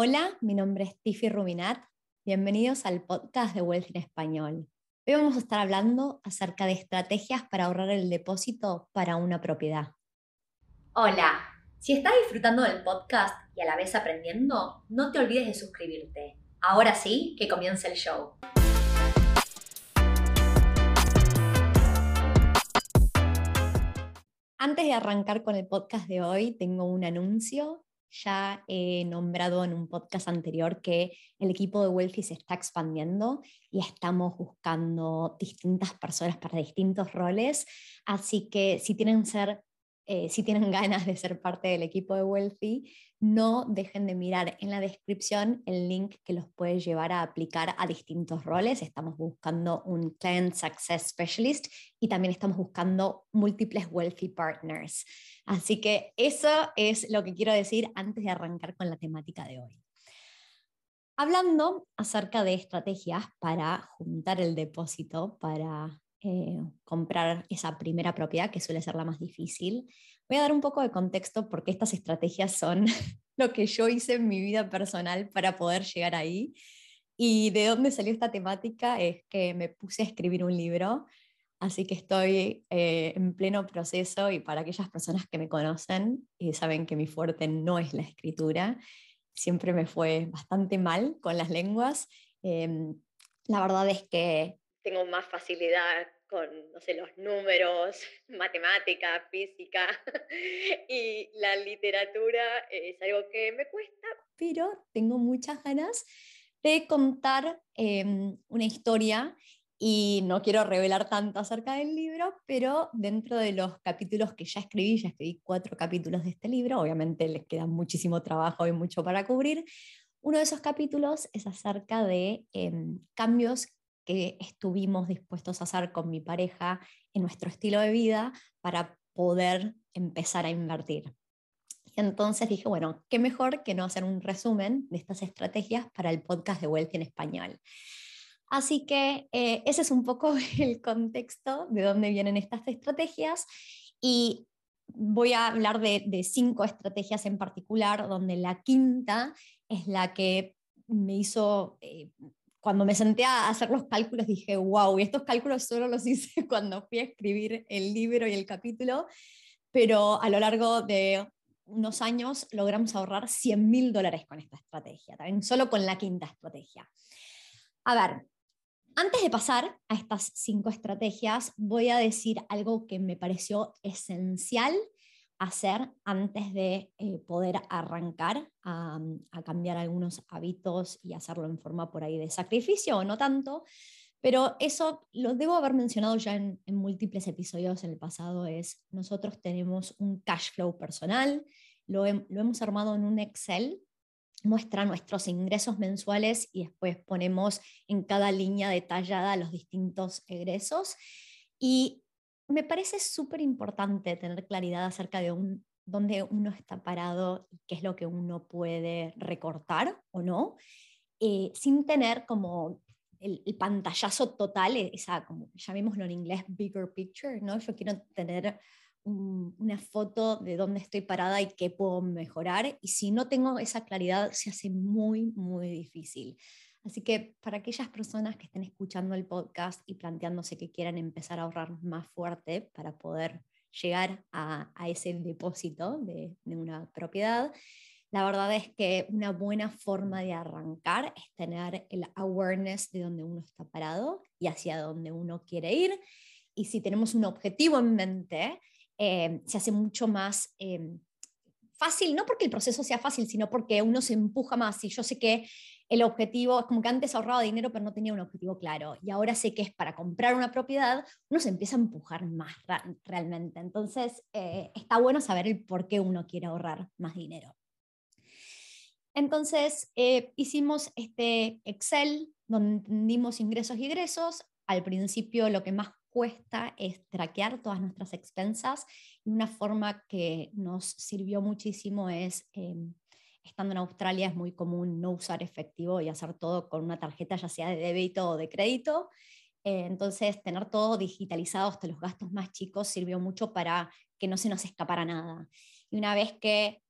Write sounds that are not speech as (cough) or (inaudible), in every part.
Hola, mi nombre es Tiffy Rubinat. Bienvenidos al podcast de Wealth en Español. Hoy vamos a estar hablando acerca de estrategias para ahorrar el depósito para una propiedad. Hola, si estás disfrutando del podcast y a la vez aprendiendo, no te olvides de suscribirte. Ahora sí, que comience el show. Antes de arrancar con el podcast de hoy, tengo un anuncio ya he nombrado en un podcast anterior que el equipo de Wealthy se está expandiendo y estamos buscando distintas personas para distintos roles. Así que si tienen ser eh, si tienen (laughs) ganas de ser parte del equipo de Wealthy, no dejen de mirar en la descripción el link que los puede llevar a aplicar a distintos roles. Estamos buscando un Client Success Specialist y también estamos buscando múltiples Wealthy Partners. Así que eso es lo que quiero decir antes de arrancar con la temática de hoy. Hablando acerca de estrategias para juntar el depósito, para eh, comprar esa primera propiedad, que suele ser la más difícil. Voy a dar un poco de contexto porque estas estrategias son (laughs) lo que yo hice en mi vida personal para poder llegar ahí. Y de dónde salió esta temática es que me puse a escribir un libro, así que estoy eh, en pleno proceso y para aquellas personas que me conocen y saben que mi fuerte no es la escritura, siempre me fue bastante mal con las lenguas. Em, la verdad es que tengo más facilidad con, no sé, los números, (laughs) matemática, física, (laughs) y la literatura es algo que me cuesta, pero tengo muchas ganas de contar em, una historia y no quiero revelar tanto acerca del libro, pero dentro de los capítulos que ya escribí, ya escribí cuatro capítulos de este libro, obviamente les queda muchísimo trabajo y mucho para cubrir. Uno de esos capítulos es acerca de em, cambios que estuvimos dispuestos a hacer con mi pareja en nuestro estilo de vida para poder empezar a invertir. Y entonces dije, bueno, qué mejor que no hacer un resumen de estas estrategias para el podcast de Wealthy en español. Así que eh, ese es un poco (laughs) el contexto de dónde vienen estas estrategias y voy a hablar de, cinco estrategias en particular, donde la quinta es la que me hizo eh, cuando me senté a hacer los cálculos dije, wow, y estos cálculos solo los hice (laughs) cuando fui a escribir el libro y el capítulo, pero a lo largo de unos años logramos ahorrar 100 mil dólares con esta estrategia, también solo con la quinta estrategia. A ver, antes de pasar a estas cinco estrategias, voy a decir algo que me pareció esencial hacer antes de eh, poder arrancar a, cambiar algunos hábitos y hacerlo en forma por ahí de sacrificio o no tanto. Pero eso lo debo haber mencionado ya en, múltiples episodios en el pasado, es nosotros tenemos un cash flow personal, lo, lo hemos armado en un Excel, muestra nuestros ingresos mensuales y después ponemos en cada línea detallada los distintos egresos. Y me parece súper importante tener claridad acerca de dónde uno está parado y qué es lo que uno puede recortar o no, eh, sin tener como el, pantallazo total, e, esa, como llamémoslo en inglés, bigger picture, ¿no? Yo quiero tener una foto de dónde estoy parada y qué puedo mejorar, y si no tengo esa claridad, se hace muy, muy difícil. Así que para aquellas personas que estén escuchando el podcast y planteándose que quieran empezar a ahorrar más fuerte para poder llegar a, ese depósito de, una propiedad, la verdad es que una buena forma de arrancar es tener el awareness de dónde uno está parado y hacia dónde uno quiere ir. Y si tenemos un objetivo en mente, eh, se hace mucho más eh, fácil, no porque el proceso sea fácil, sino porque uno se empuja más. Y yo sé que el objetivo, es como que antes ahorraba dinero pero no tenía un objetivo claro y ahora sé que es para comprar una propiedad, uno se empieza a empujar más realmente. Entonces, eh, está bueno saber el por qué uno quiere ahorrar más dinero. Entonces, eh, hicimos este Excel donde entendimos ingresos y egresos. Al principio lo que más cuesta es traquear todas nuestras expensas y una forma que nos sirvió muchísimo es... Em, estando en Australia es muy común no usar efectivo y hacer todo con una tarjeta, ya sea de débito o de crédito. Eh, entonces, tener todo digitalizado hasta los gastos más chicos sirvió mucho para que no se nos escapara nada. Y una vez que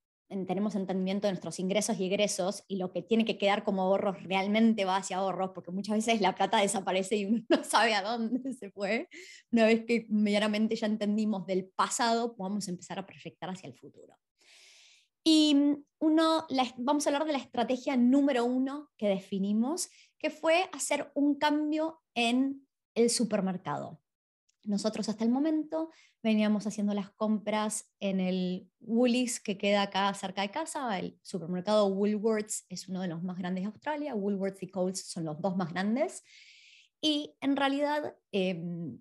tenemos entendimiento de nuestros ingresos y egresos y lo que tiene que quedar como ahorros realmente va hacia ahorros, porque muchas veces la plata desaparece y uno (laughs) no sabe a dónde se fue. Una vez que medianamente ya entendimos del pasado, podemos empezar a proyectar hacia el futuro. Y uno, vamos a hablar de la estrategia número uno que definimos, que fue hacer un cambio en el supermercado. Nosotros hasta el momento veníamos haciendo las compras en el Woolies que queda acá cerca de casa. El supermercado Woolworths es uno de los más grandes de Australia. Woolworths y Coles son los dos más grandes. Y en realidad em,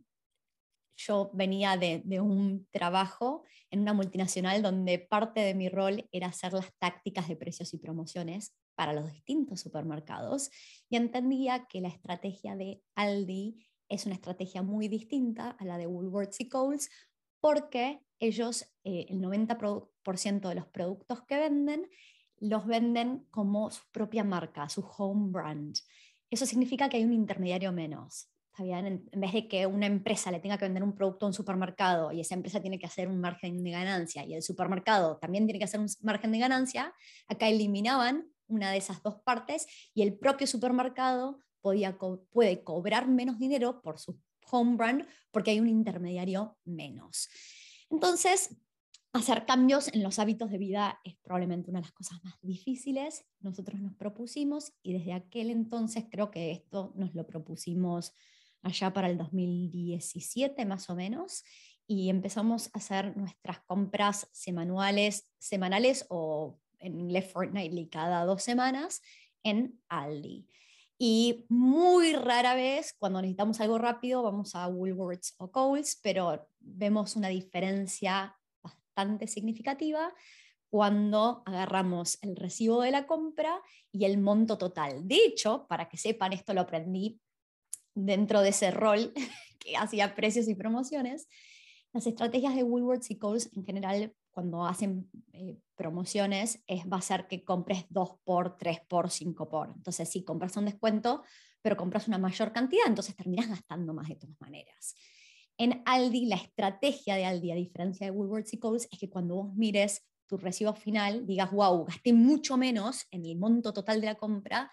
yo venía de, un trabajo en una multinacional donde parte de mi rol era hacer las tácticas de precios y promociones para los distintos supermercados y entendía que la estrategia de Aldi es una estrategia muy distinta a la de Woolworths y Coles porque ellos, eh, el 90% de los productos que venden, los venden como su propia marca, su home brand. Eso significa que hay un intermediario menos. En, vez de que una empresa le tenga que vender un producto a un supermercado y esa empresa tiene que hacer un margen de ganancia y el supermercado también tiene que hacer un margen de ganancia, acá eliminaban una de esas dos partes y el propio supermercado puede cobrar menos dinero por su home brand porque hay un intermediario menos. Entonces, hacer cambios en los hábitos de vida es probablemente una de las cosas más difíciles. Nosotros nos propusimos y desde aquel entonces creo que esto nos lo propusimos allá para el 2017 más o menos y empezamos a hacer nuestras compras semanales, semanales o en inglés fortnightly cada dos semanas en Aldi. Y muy rara vez, cuando necesitamos algo rápido, vamos a Woolworths o Coles, pero vemos una diferencia bastante significativa cuando agarramos el recibo de la compra y el monto total. De hecho, para que sepan, esto lo aprendí dentro de ese rol (laughs) que hacía precios y promociones, las estrategias de Woolworths y Coles en general cuando hacen eh, promociones es, va a ser que compres 2 por, 3 por, 5 por. Entonces, sí, compras un descuento, pero compras una mayor cantidad, entonces terminas gastando más de todas maneras. En Aldi, la estrategia de Aldi, a diferencia de Woolworths y Coles, es que cuando vos mires tu recibo final, digas, wow, gasté mucho menos en el monto total de la compra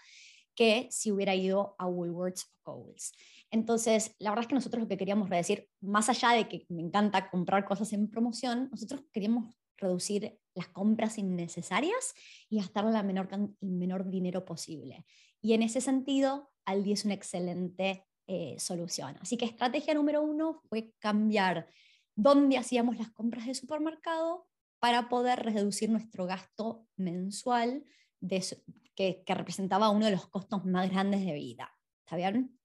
que si hubiera ido a Woolworths o Coles. Entonces, la verdad es que nosotros lo que queríamos decir, más allá de que me encanta comprar cosas en promoción, nosotros queríamos reducir las compras innecesarias y gastar la menor, el menor dinero posible. Y en ese sentido, Aldi es una excelente eh, solución. Así que estrategia número uno fue cambiar dónde hacíamos las compras de supermercado para poder reducir nuestro gasto mensual que, representaba uno de los costos más grandes de vida. ¿Está bien?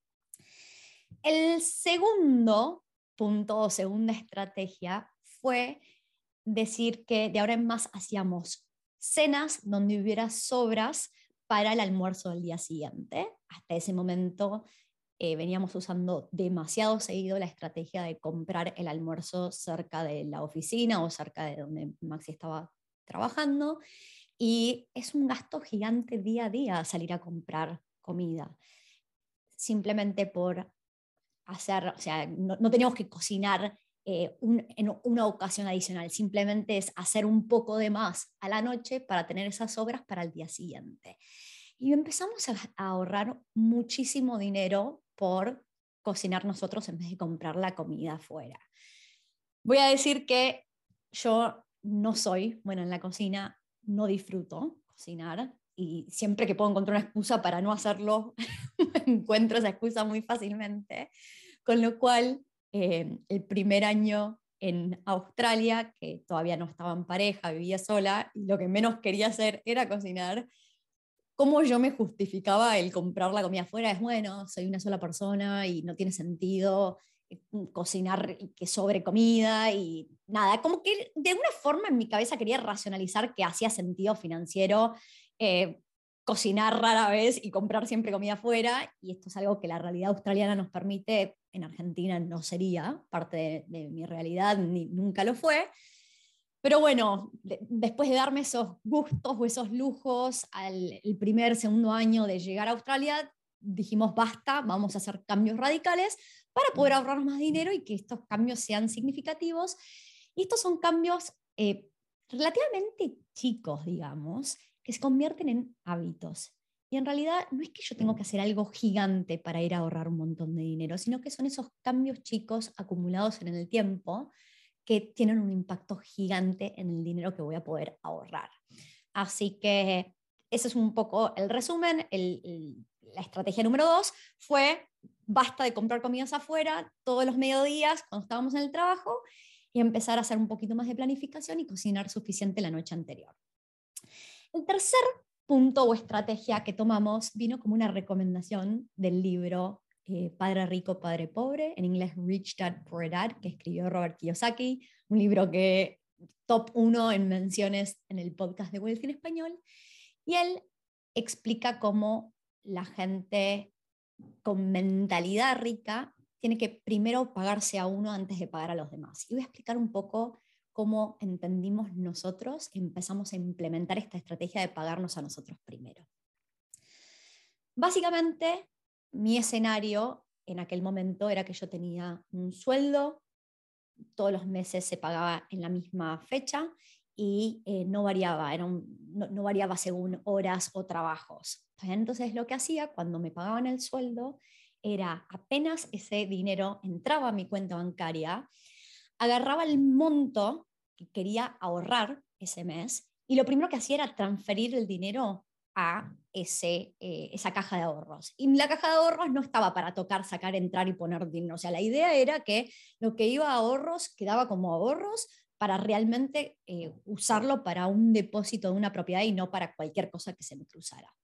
El segundo punto o segunda estrategia fue decir que de ahora en más hacíamos cenas donde hubiera sobras para el almuerzo del día siguiente. Hasta ese momento eh, veníamos usando demasiado seguido la estrategia de comprar el almuerzo cerca de la oficina o cerca de donde Maxi estaba trabajando. Y es un gasto gigante día a día salir a comprar comida. Simplemente por hacer, o sea, no, no teníamos que cocinar eh, en una ocasión adicional, simplemente es hacer un poco de más a la noche para tener esas obras para el día siguiente. Y empezamos a, ahorrar muchísimo dinero por cocinar nosotros en vez de comprar la comida afuera. Voy a decir que yo no soy bueno en la cocina, no disfruto cocinar y siempre que puedo encontrar una excusa para no hacerlo, (laughs) encuentro esa excusa muy fácilmente. Con lo cual, eh, el primer año en Australia, que todavía no estaba en pareja, vivía sola, y lo que menos quería hacer era cocinar, ¿cómo yo me justificaba el comprar la comida afuera? Es bueno, soy una sola persona y no tiene sentido eh, cocinar que sobre comida y nada, como que de alguna forma en mi cabeza quería racionalizar que hacía sentido financiero eh, cocinar rara vez y comprar siempre comida afuera, y esto es algo que la realidad australiana nos permite, en Argentina no sería parte de, mi realidad, ni nunca lo fue. Pero bueno, después de darme esos gustos o esos lujos al el primer, segundo año de llegar a Australia, dijimos basta, vamos a hacer cambios radicales para poder ahorrarnos más dinero y que estos cambios sean significativos. Y estos son cambios eh, relativamente chicos, digamos, que se convierten en hábitos. Y en realidad no es que yo tengo que hacer algo gigante para ir a ahorrar un montón de dinero, sino que son esos cambios chicos acumulados en el tiempo que tienen un impacto gigante en el dinero que voy a poder ahorrar. Así que ese es un poco el resumen. La estrategia número dos fue basta de comprar comidas afuera todos los mediodías cuando estábamos en el trabajo y empezar a hacer un poquito más de planificación y cocinar suficiente la noche anterior. El tercer punto o estrategia que tomamos vino como una recomendación del libro eh, Padre Rico, Padre Pobre, en inglés Rich Dad Poor Dad, que escribió Robert Kiyosaki, un libro que top uno en menciones en el podcast de Wealth en español. Y él explica cómo la gente con mentalidad rica tiene que primero pagarse a uno antes de pagar a los demás. Y voy a explicar un poco cómo entendimos nosotros, empezamos a implementar esta estrategia de pagarnos a nosotros primero. Básicamente, mi escenario en aquel momento era que yo tenía un sueldo, todos los meses se pagaba en la misma fecha y eh, no variaba, era no, variaba según horas o trabajos. Entonces lo que hacía cuando me pagaban el sueldo era apenas ese dinero entraba a mi cuenta bancaria, agarraba el monto que quería ahorrar ese mes y lo primero que hacía era transferir el dinero a ese, eh, esa caja de ahorros. Y la caja de ahorros no estaba para tocar, sacar, entrar y poner dinero. O sea, la idea era que lo que iba a ahorros quedaba como ahorros para realmente eh, usarlo para un depósito de una propiedad y no para cualquier cosa que se me cruzara.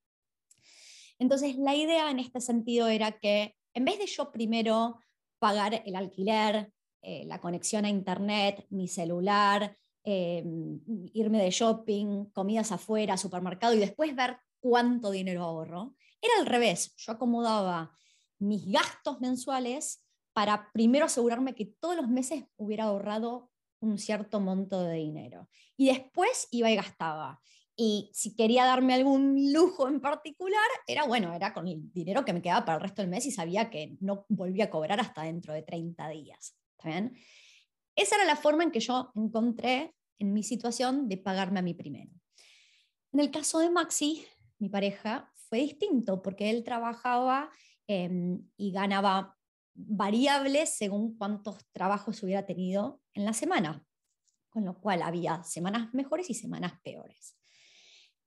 Entonces, la idea en este sentido era que en vez de yo primero pagar el alquiler, eh, la conexión a Internet, mi celular, em, irme de shopping, comidas afuera, supermercado y después ver cuánto dinero ahorro, era al revés. Yo acomodaba mis gastos mensuales para primero asegurarme que todos los meses hubiera ahorrado un cierto monto de dinero. Y después iba y gastaba. Y si quería darme algún lujo en particular, era bueno, era con el dinero que me quedaba para el resto del mes y sabía que no volvía a cobrar hasta dentro de 30 días. ¿Está bien? Esa era la forma en que yo encontré en mi situación de pagarme a mí primero. En el caso de Maxi, mi pareja, fue distinto porque él trabajaba em, y ganaba variables según cuántos trabajos hubiera tenido en la semana, con lo cual había semanas mejores y semanas peores.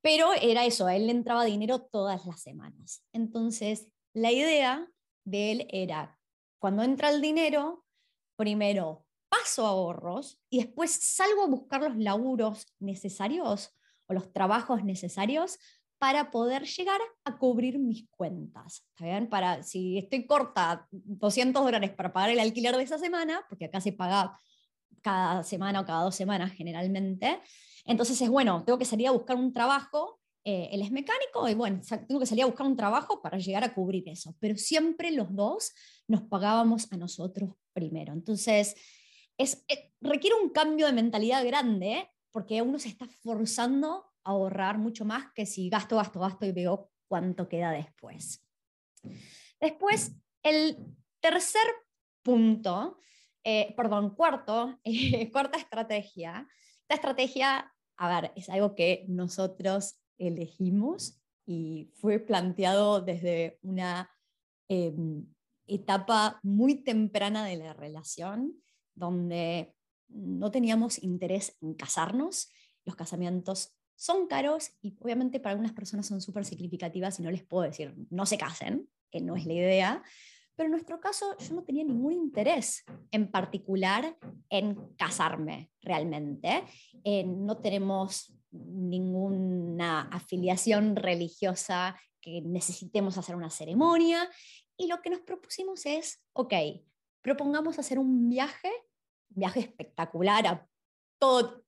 Pero era eso, a él le entraba dinero todas las semanas. Entonces, la idea de él era, cuando entra el dinero, primero paso ahorros y después salgo a buscar los laburos necesarios o los trabajos necesarios para poder llegar a cubrir mis cuentas. ¿Está? Para, si estoy corta 200 dólares para pagar el alquiler de esa semana, porque acá se paga cada semana o cada dos semanas generalmente, entonces es bueno, tengo que salir a buscar un trabajo, eh, él es mecánico y bueno, tengo que salir a buscar un trabajo para llegar a cubrir eso, pero siempre los dos nos pagábamos a nosotros primero. Entonces, es, eh, requiere un cambio de mentalidad grande porque uno se está forzando ahorrar mucho más que si gasto, gasto, gasto y veo cuánto queda después. Después, el tercer punto, eh, perdón, cuarto, (laughs) cuarta estrategia esta estrategia, a ver, es algo que nosotros elegimos y fue planteado desde una em, etapa muy temprana de la relación, donde no teníamos interés en casarnos. Los casamientos son caros y obviamente para algunas personas son súper significativas y no les puedo decir, no se casen, que no es la idea, pero en nuestro caso yo no tenía ningún interés en particular en casarme realmente. Eh, no tenemos ninguna afiliación religiosa que necesitemos hacer una ceremonia y lo que nos propusimos es, ok, propongamos hacer un viaje, un viaje espectacular a todo,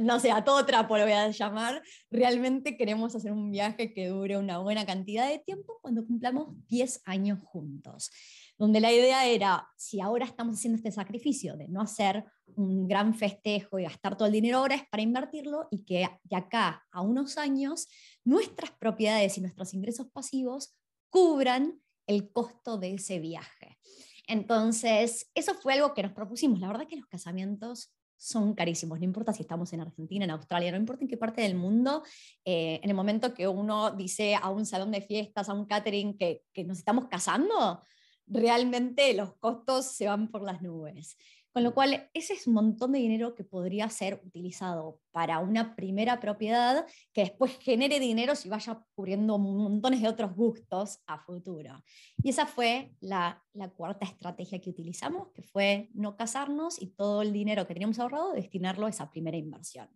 no sé, a todo trapo lo voy a llamar, realmente queremos hacer un viaje que dure una buena cantidad de tiempo cuando cumplamos 10 años juntos. Donde la idea era, si ahora estamos haciendo este sacrificio de no hacer un gran festejo y gastar todo el dinero ahora, es para invertirlo y que de acá a unos años nuestras propiedades y nuestros ingresos pasivos cubran el costo de ese viaje. Entonces, eso fue algo que nos propusimos. La verdad que los casamientos son carísimos, no importa si estamos en Argentina, en Australia, no importa en qué parte del mundo, eh, en el momento que uno dice a un salón de fiestas, a un catering que, que nos estamos casando, realmente los costos se van por las nubes. Con lo cual, ese es un montón de dinero que podría ser utilizado para una primera propiedad que después genere dinero si vaya cubriendo montones de otros gustos a futuro. Y esa fue la, cuarta estrategia que utilizamos, que fue no casarnos y todo el dinero que teníamos ahorrado destinarlo a esa primera inversión.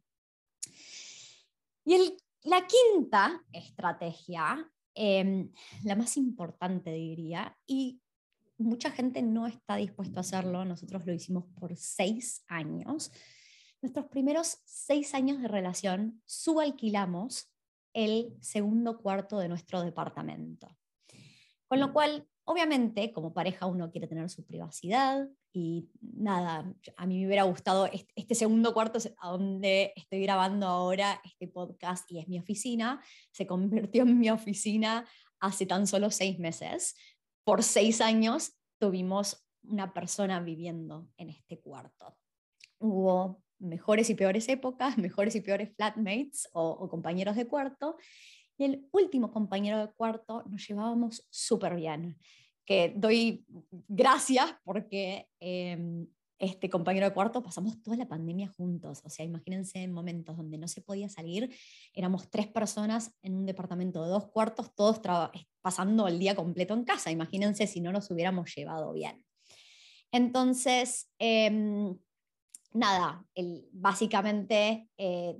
Y la quinta estrategia, em, la más importante diría, y mucha gente no está dispuesta a hacerlo. Nosotros lo hicimos por seis años. Nuestros primeros seis años de relación subalquilamos el segundo cuarto de nuestro departamento. Con lo cual, obviamente, como pareja uno quiere tener su privacidad y nada, a mí me hubiera gustado este, segundo cuarto a donde estoy grabando ahora este podcast y es mi oficina, se convirtió en mi oficina hace tan solo seis meses por seis años tuvimos una persona viviendo en este cuarto. Hubo mejores y peores épocas, (laughs) mejores y peores flatmates o, compañeros de cuarto. Y el último compañero de cuarto nos llevábamos súper bien, que doy gracias porque em, este compañero de cuarto pasamos toda la pandemia juntos. O sea, imagínense en momentos donde no se podía salir, éramos tres personas en un departamento de dos cuartos, todos pasando el día completo en casa. Imagínense si no nos hubiéramos llevado bien. Entonces, em, nada, básicamente, eh,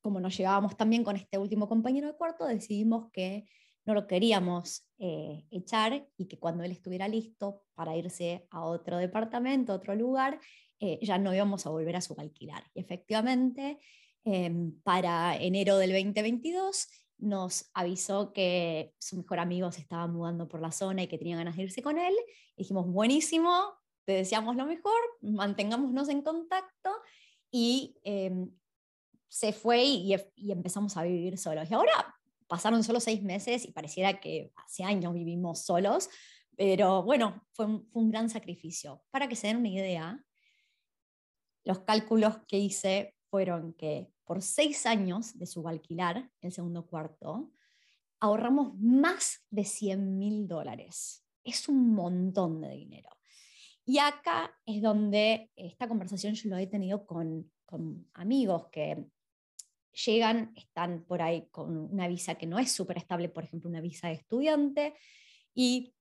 como nos llevábamos también con este último compañero de cuarto, decidimos que no lo queríamos eh, echar y que cuando él estuviera listo para irse a otro departamento, a otro lugar, eh, ya no íbamos a volver a subalquilar. Y efectivamente, em, para enero del 2022 nos avisó que su mejor amigo se estaba mudando por la zona y que tenía ganas de irse con él. dijimos, buenísimo, te deseamos lo mejor, mantengámonos en contacto y em, se fue y, y, empezamos a vivir solos. Y ahora pasaron solo seis meses y pareciera que hace años vivimos solos, pero bueno, fue un, gran sacrificio. Para que se den una idea, los cálculos que hice fueron que por seis años de subalquilar el segundo cuarto, ahorramos más de 100 mil dólares. Es un montón de dinero. Y acá es donde esta conversación yo lo he tenido con, con amigos que llegan, están por ahí con una visa que no es súper estable, por ejemplo, una visa de estudiante, y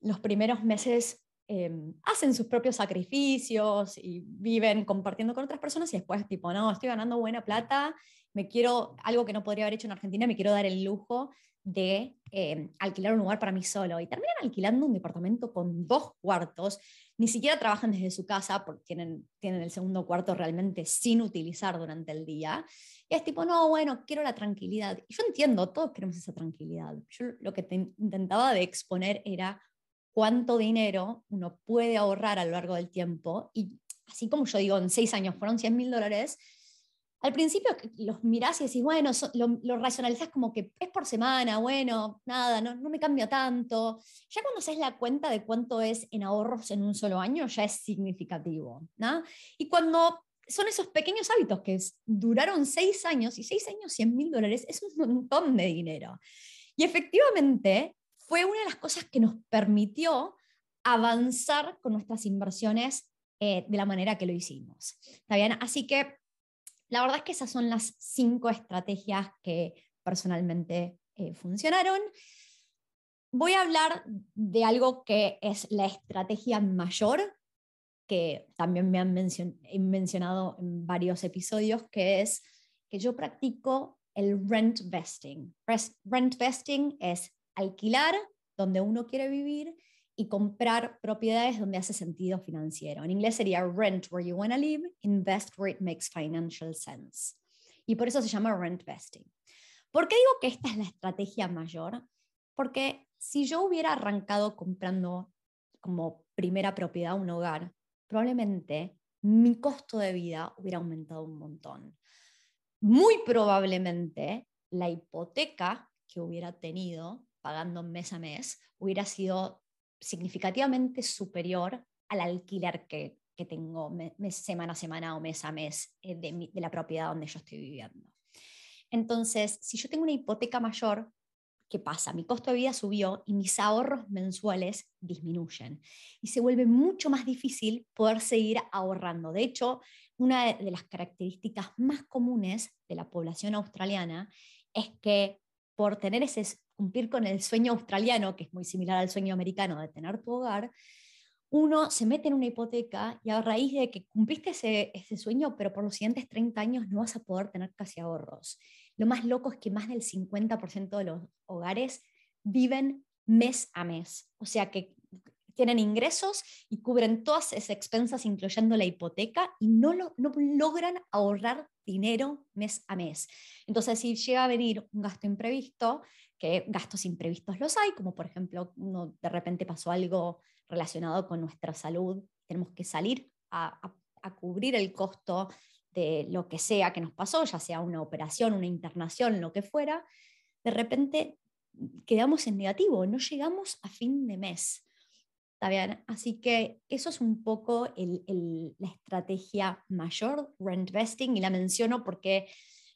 los primeros meses em, hacen sus propios sacrificios y viven compartiendo con otras personas y después tipo, no, estoy ganando buena plata, me quiero, algo que no podría haber hecho en Argentina, me quiero dar el lujo de em, alquilar un lugar para mí solo. Y terminan alquilando un departamento con dos cuartos, ni siquiera trabajan desde su casa porque tienen, tienen el segundo cuarto realmente sin utilizar durante el día. Y es tipo, no, bueno, quiero la tranquilidad. Y yo entiendo, todos queremos esa tranquilidad. Yo lo que intentaba de exponer era cuánto dinero uno puede ahorrar a lo largo del tiempo. Y así como yo digo, en seis años fueron 100 mil dólares, al principio los mirás y decís, bueno, lo, lo, racionalizás como que es por semana, bueno, nada, no, no me cambia tanto. Ya cuando haces la cuenta de cuánto es en ahorros en un solo año, ya es significativo. ¿no? Y cuando son esos pequeños hábitos que duraron seis años y seis años, 100 mil dólares es un montón de dinero. Y efectivamente fue una de las cosas que nos permitió avanzar con nuestras inversiones eh, de la manera que lo hicimos. ¿Está bien? Así que la verdad es que esas son las cinco estrategias que personalmente eh, funcionaron. Voy a hablar de algo que es la estrategia mayor que también me han mencionado en varios episodios, que es que yo practico el rent vesting. Rent vesting es alquilar donde uno quiere vivir y comprar propiedades donde hace sentido financiero. En inglés sería rent where you want to live, invest where it makes financial sense. Y por eso se llama rent vesting. ¿Por qué digo que esta es la estrategia mayor? Porque si yo hubiera arrancado comprando como primera propiedad un hogar, probablemente mi costo de vida hubiera aumentado un montón. Muy probablemente la hipoteca que hubiera tenido pagando mes a mes hubiera sido significativamente superior al alquiler que, que tengo semana a semana o mes a mes eh, de, la propiedad donde yo estoy viviendo. Entonces, si yo tengo una hipoteca mayor, ¿qué pasa? Mi costo de vida subió y mis ahorros mensuales disminuyen. Y se vuelve mucho más difícil poder seguir ahorrando. De hecho, una de las características más comunes de la población australiana es que por tener ese cumplir con el sueño australiano, que es muy similar al sueño americano de tener tu hogar, uno se mete en una hipoteca y a raíz de que cumpliste ese, ese, sueño, pero por los siguientes 30 años no vas a poder tener casi ahorros. Lo más loco es que más del 50% de los hogares viven mes a mes. O sea que tienen ingresos y cubren todas esas expensas, incluyendo la hipoteca, y no, lo, no logran ahorrar dinero mes a mes. Entonces, si llega a venir un gasto imprevisto, que gastos imprevistos los hay, como por ejemplo, uno de repente pasó algo relacionado con nuestra salud, tenemos que salir a, a, cubrir el costo de lo que sea que nos pasó, ya sea una operación, una internación, lo que fuera, de repente quedamos en negativo, no llegamos a fin de mes. ¿Está bien? Así que eso es un poco la estrategia mayor, rent vesting, y la menciono porque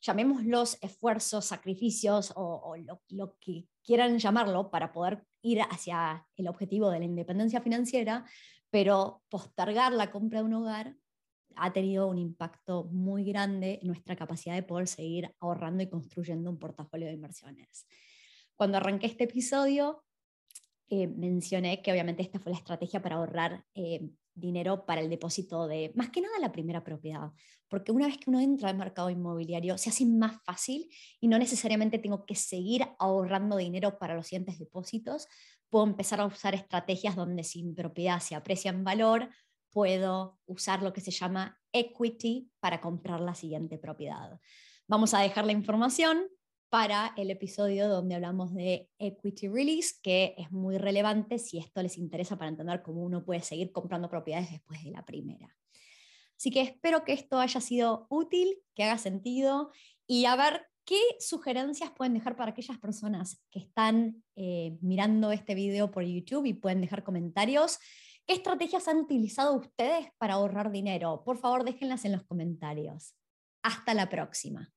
llamémoslos esfuerzos, sacrificios o, lo, que quieran llamarlo para poder ir hacia el objetivo de la independencia financiera, pero postergar la compra de un hogar ha tenido un impacto muy grande en nuestra capacidad de poder seguir ahorrando y construyendo un portafolio de inversiones. Cuando arranqué este episodio, eh, mencioné que obviamente esta fue la estrategia para ahorrar eh, dinero para el depósito de, más que nada, la primera propiedad, porque una vez que uno entra al mercado inmobiliario se hace más fácil y no necesariamente tengo que seguir ahorrando dinero para los siguientes depósitos, puedo empezar a usar estrategias donde si mi propiedad se aprecia en valor, puedo usar lo que se llama equity para comprar la siguiente propiedad. Vamos a dejar la información para el episodio donde hablamos de equity release, que es muy relevante si esto les interesa para entender cómo uno puede seguir comprando propiedades después de la primera. Así que espero que esto haya sido útil, que haga sentido y a ver qué sugerencias pueden dejar para aquellas personas que están eh, mirando este video por YouTube y pueden dejar comentarios. ¿Qué estrategias han utilizado ustedes para ahorrar dinero? Por favor, déjenlas en los comentarios. Hasta la próxima.